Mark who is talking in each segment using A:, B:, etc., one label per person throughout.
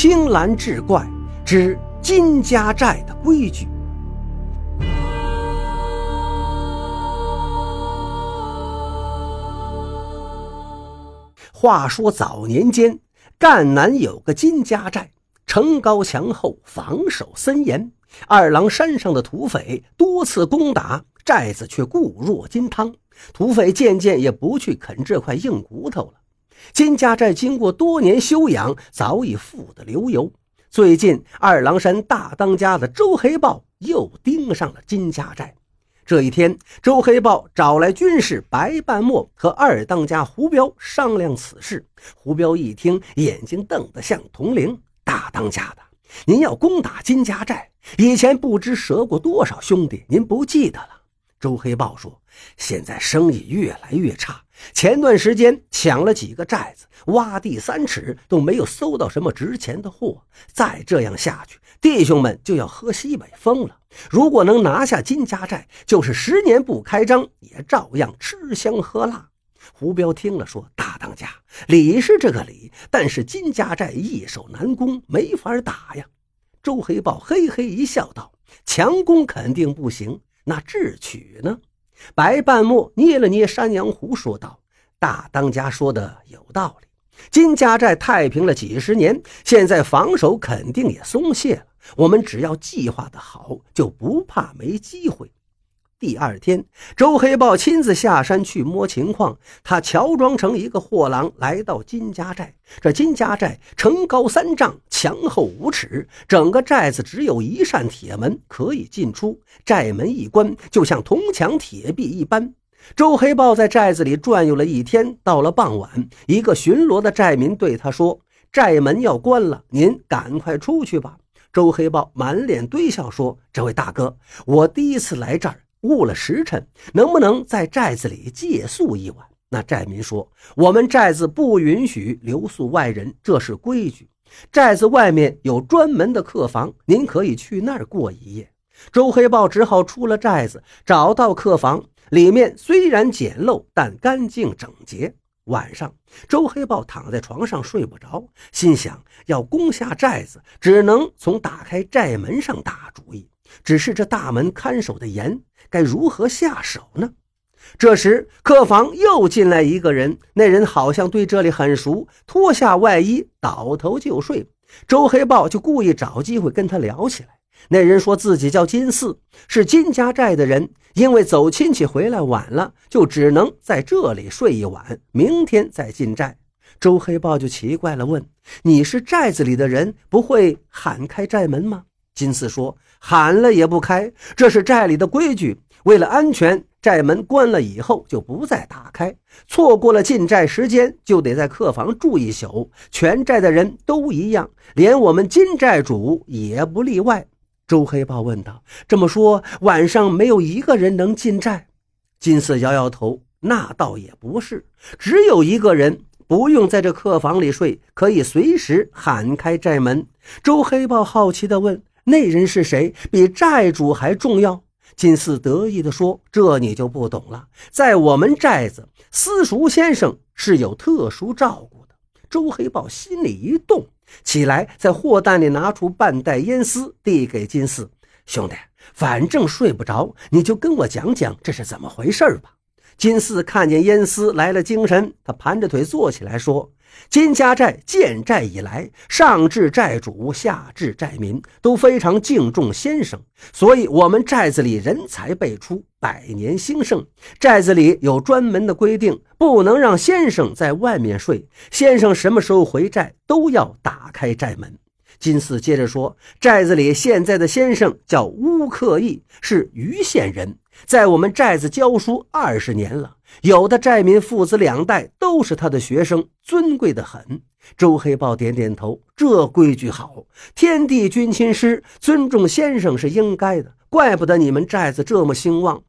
A: 青蓝志怪之金家寨的规矩。话说早年间，赣南有个金家寨，城高墙厚，防守森严。二郎山上的土匪多次攻打寨子，却固若金汤。土匪渐渐也不去啃这块硬骨头了。金家寨经过多年修养，早已富得流油。最近，二郎山大当家的周黑豹又盯上了金家寨。这一天，周黑豹找来军士白半墨和二当家胡彪商量此事。胡彪一听，眼睛瞪得像铜铃：“大当家的，您要攻打金家寨，以前不知折过多少兄弟，您不记得了？”周黑豹说：“现在生意越来越差。”前段时间抢了几个寨子，挖地三尺都没有搜到什么值钱的货。再这样下去，弟兄们就要喝西北风了。如果能拿下金家寨，就是十年不开张，也照样吃香喝辣。胡彪听了说：“大当家，理是这个理，但是金家寨易守难攻，没法打呀。”周黑豹嘿嘿一笑，道：“强攻肯定不行，那智取呢？”白半墨捏了捏山羊胡，说道：“大当家说的有道理。金家寨太平了几十年，现在防守肯定也松懈了。我们只要计划的好，就不怕没机会。”第二天，周黑豹亲自下山去摸情况。他乔装成一个货郎，来到金家寨。这金家寨城高三丈，墙厚五尺，整个寨子只有一扇铁门可以进出。寨门一关，就像铜墙铁壁一般。周黑豹在寨子里转悠了一天，到了傍晚，一个巡逻的寨民对他说：“寨门要关了，您赶快出去吧。”周黑豹满脸堆笑说：“这位大哥，我第一次来这儿。”误了时辰，能不能在寨子里借宿一晚？那寨民说：“我们寨子不允许留宿外人，这是规矩。寨子外面有专门的客房，您可以去那儿过一夜。”周黑豹只好出了寨子，找到客房，里面虽然简陋，但干净整洁。晚上，周黑豹躺在床上睡不着，心想：要攻下寨子，只能从打开寨门上打主意。只是这大门看守的严。该如何下手呢？这时，客房又进来一个人，那人好像对这里很熟，脱下外衣，倒头就睡。周黑豹就故意找机会跟他聊起来。那人说自己叫金四，是金家寨的人，因为走亲戚回来晚了，就只能在这里睡一晚，明天再进寨。周黑豹就奇怪了，问：“你是寨子里的人，不会喊开寨门吗？”金四说：“喊了也不开，这是寨里的规矩。为了安全，寨门关了以后就不再打开。错过了进寨时间，就得在客房住一宿。全寨的人都一样，连我们金寨主也不例外。”周黑豹问道：“这么说，晚上没有一个人能进寨？”金四摇摇头：“那倒也不是，只有一个人不用在这客房里睡，可以随时喊开寨门。”周黑豹好奇地问。那人是谁？比寨主还重要？金四得意地说：“这你就不懂了。在我们寨子，私塾先生是有特殊照顾的。”周黑豹心里一动，起来在货担里拿出半袋烟丝，递给金四兄弟：“反正睡不着，你就跟我讲讲这是怎么回事吧。”金四看见烟丝来了精神，他盘着腿坐起来说。金家寨建寨以来，上至寨主，下至寨民，都非常敬重先生，所以我们寨子里人才辈出，百年兴盛。寨子里有专门的规定，不能让先生在外面睡。先生什么时候回寨，都要打开寨门。金四接着说：“寨子里现在的先生叫乌克义，是盂县人，在我们寨子教书二十年了。有的寨民父子两代都是他的学生，尊贵的很。”周黑豹点点头：“这规矩好，天地君亲师，尊重先生是应该的。怪不得你们寨子这么兴旺。”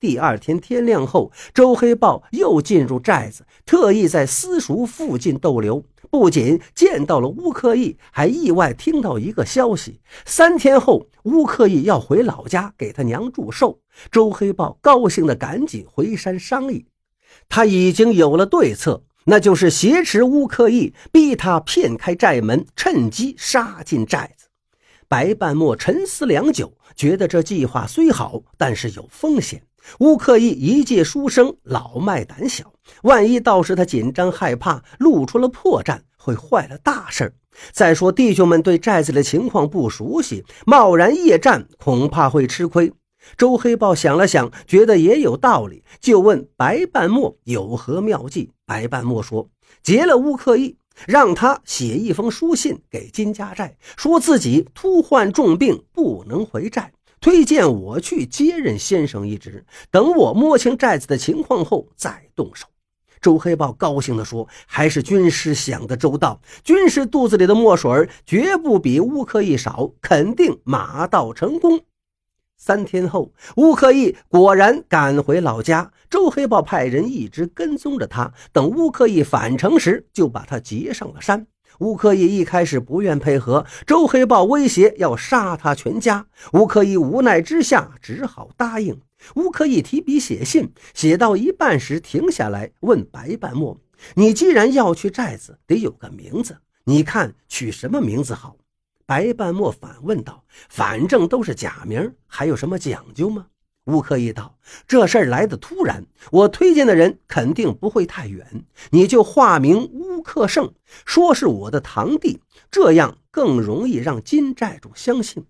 A: 第二天天亮后，周黑豹又进入寨子，特意在私塾附近逗留。不仅见到了乌克义，还意外听到一个消息：三天后，乌克义要回老家给他娘祝寿。周黑豹高兴的赶紧回山商议，他已经有了对策。那就是挟持乌克义，逼他骗开寨门，趁机杀进寨子。白半墨沉思良久，觉得这计划虽好，但是有风险。乌克义一介书生，老迈胆小，万一到时他紧张害怕，露出了破绽，会坏了大事再说弟兄们对寨子的情况不熟悉，贸然夜战，恐怕会吃亏。周黑豹想了想，觉得也有道理，就问白半墨有何妙计。白半墨说：“劫了乌克义，让他写一封书信给金家寨，说自己突患重病，不能回寨，推荐我去接任先生一职。等我摸清寨子的情况后再动手。”周黑豹高兴地说：“还是军师想得周到，军师肚子里的墨水绝不比乌克义少，肯定马到成功。”三天后，乌克义果然赶回老家。周黑豹派人一直跟踪着他，等乌克义返程时，就把他劫上了山。乌克义一开始不愿配合，周黑豹威胁要杀他全家。乌克义无奈之下，只好答应。乌克义提笔写信，写到一半时停下来，问白半墨：“你既然要去寨子，得有个名字，你看取什么名字好？”白半墨反问道：“反正都是假名，还有什么讲究吗？”乌克一道：“这事儿来的突然，我推荐的人肯定不会太远，你就化名乌克胜，说是我的堂弟，这样更容易让金寨主相信。”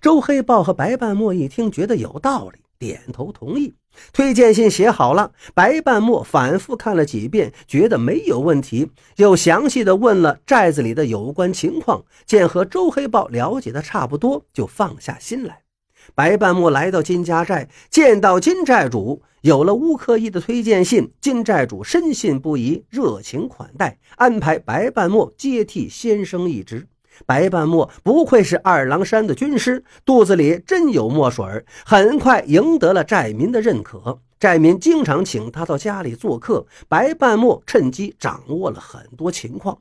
A: 周黑豹和白半墨一听，觉得有道理。点头同意，推荐信写好了。白半墨反复看了几遍，觉得没有问题，又详细的问了寨子里的有关情况。见和周黑豹了解的差不多，就放下心来。白半墨来到金家寨，见到金寨主，有了乌克义的推荐信，金寨主深信不疑，热情款待，安排白半墨接替先生一职。白半墨不愧是二郎山的军师，肚子里真有墨水很快赢得了寨民的认可。寨民经常请他到家里做客，白半墨趁机掌握了很多情况。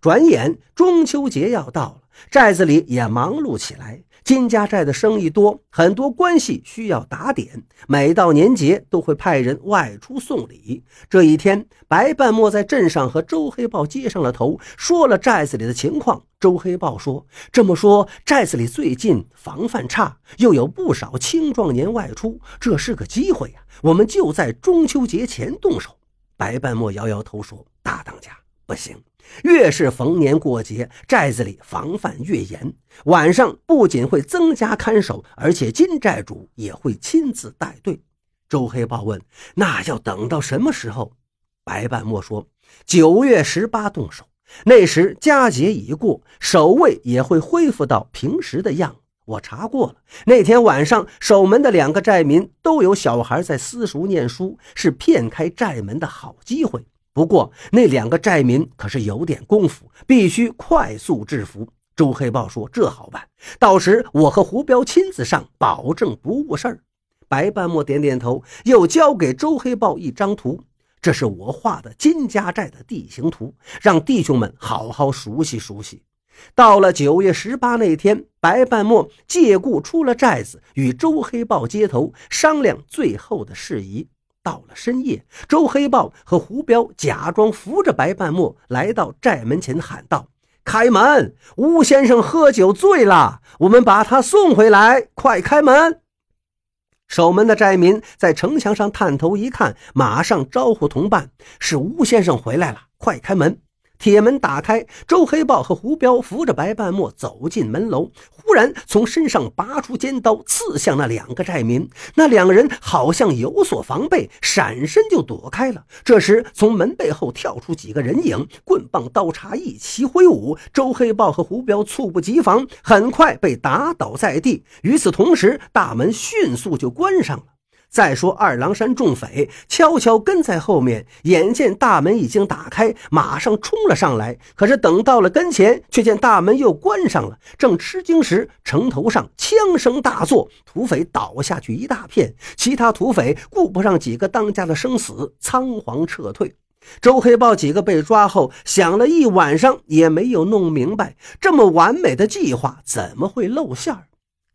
A: 转眼中秋节要到了，寨子里也忙碌起来。金家寨的生意多，很多关系需要打点。每到年节，都会派人外出送礼。这一天，白半墨在镇上和周黑豹接上了头，说了寨子里的情况。周黑豹说：“这么说，寨子里最近防范差，又有不少青壮年外出，这是个机会呀！我们就在中秋节前动手。”白半墨摇摇头说：“，不行。”越是逢年过节，寨子里防范越严。晚上不仅会增加看守，而且金寨主也会亲自带队。周黑豹问：“那要等到什么时候？”白半墨说：“九月十八动手，那时佳节已过，守卫也会恢复到平时的样。我查过了，那天晚上守门的两个寨民都有小孩在私塾念书，是骗开寨门的好机会。”不过那两个寨民可是有点功夫，必须快速制服。周黑豹说：“这好办，到时我和胡彪亲自上，保证不误事儿。”白半墨点点头，又交给周黑豹一张图：“这是我画的金家寨的地形图，让弟兄们好好熟悉熟悉。”到了九月十八那天，白半墨借故出了寨子，与周黑豹接头商量最后的事宜。到了深夜，周黑豹和胡彪假装扶着白半墨来到寨门前，喊道：“开门！吴先生喝酒醉了，我们把他送回来，快开门！”守门的寨民在城墙上探头一看，马上招呼同伴：“是吴先生回来了，快开门！”铁门打开，周黑豹和胡彪扶着白半墨走进门楼，忽然从身上拔出尖刀，刺向那两个寨民。那两个人好像有所防备，闪身就躲开了。这时，从门背后跳出几个人影，棍棒刀叉一齐挥舞。周黑豹和胡彪猝不及防，很快被打倒在地。与此同时，大门迅速就关上了。再说，二郎山众匪悄悄跟在后面，眼见大门已经打开，马上冲了上来。可是等到了跟前，却见大门又关上了。正吃惊时，城头上枪声大作，土匪倒下去一大片。其他土匪顾不上几个当家的生死，仓皇撤退。周黑豹几个被抓后，想了一晚上也没有弄明白，这么完美的计划怎么会露馅儿？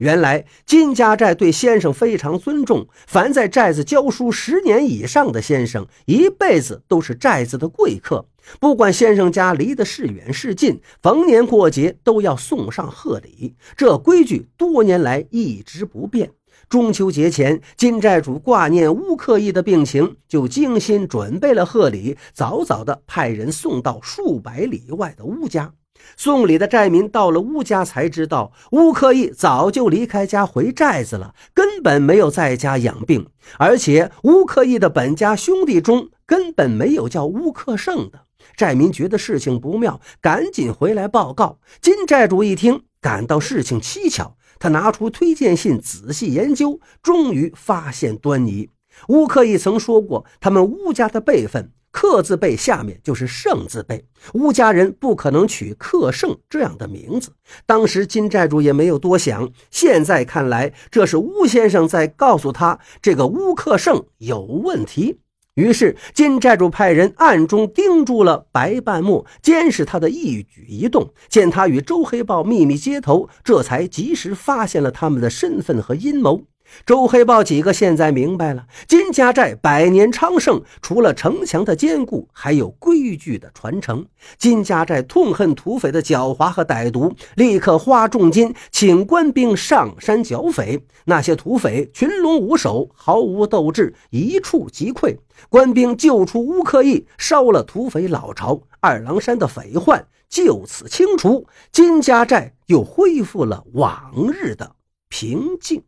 A: 原来金家寨对先生非常尊重，凡在寨子教书十年以上的先生，一辈子都是寨子的贵客。不管先生家离得是远是近，逢年过节都要送上贺礼。这规矩多年来一直不变。中秋节前，金寨主挂念乌克义的病情，就精心准备了贺礼，早早的派人送到数百里外的乌家。送礼的寨民到了乌家，才知道乌克义早就离开家回寨子了，根本没有在家养病。而且乌克义的本家兄弟中根本没有叫乌克胜的。寨民觉得事情不妙，赶紧回来报告。金寨主一听，感到事情蹊跷，他拿出推荐信仔细研究，终于发现端倪。乌克义曾说过，他们乌家的辈分。克字辈下面就是胜字辈，乌家人不可能取克胜这样的名字。当时金寨主也没有多想，现在看来，这是乌先生在告诉他这个乌克胜有问题。于是金寨主派人暗中盯住了白半木，监视他的一举一动。见他与周黑豹秘密接头，这才及时发现了他们的身份和阴谋。周黑豹几个现在明白了，金家寨百年昌盛，除了城墙的坚固，还有规矩的传承。金家寨痛恨土匪的狡猾和歹毒，立刻花重金请官兵上山剿匪。那些土匪群龙无首，毫无斗志，一触即溃。官兵救出乌克义，烧了土匪老巢，二郎山的匪患就此清除，金家寨又恢复了往日的平静。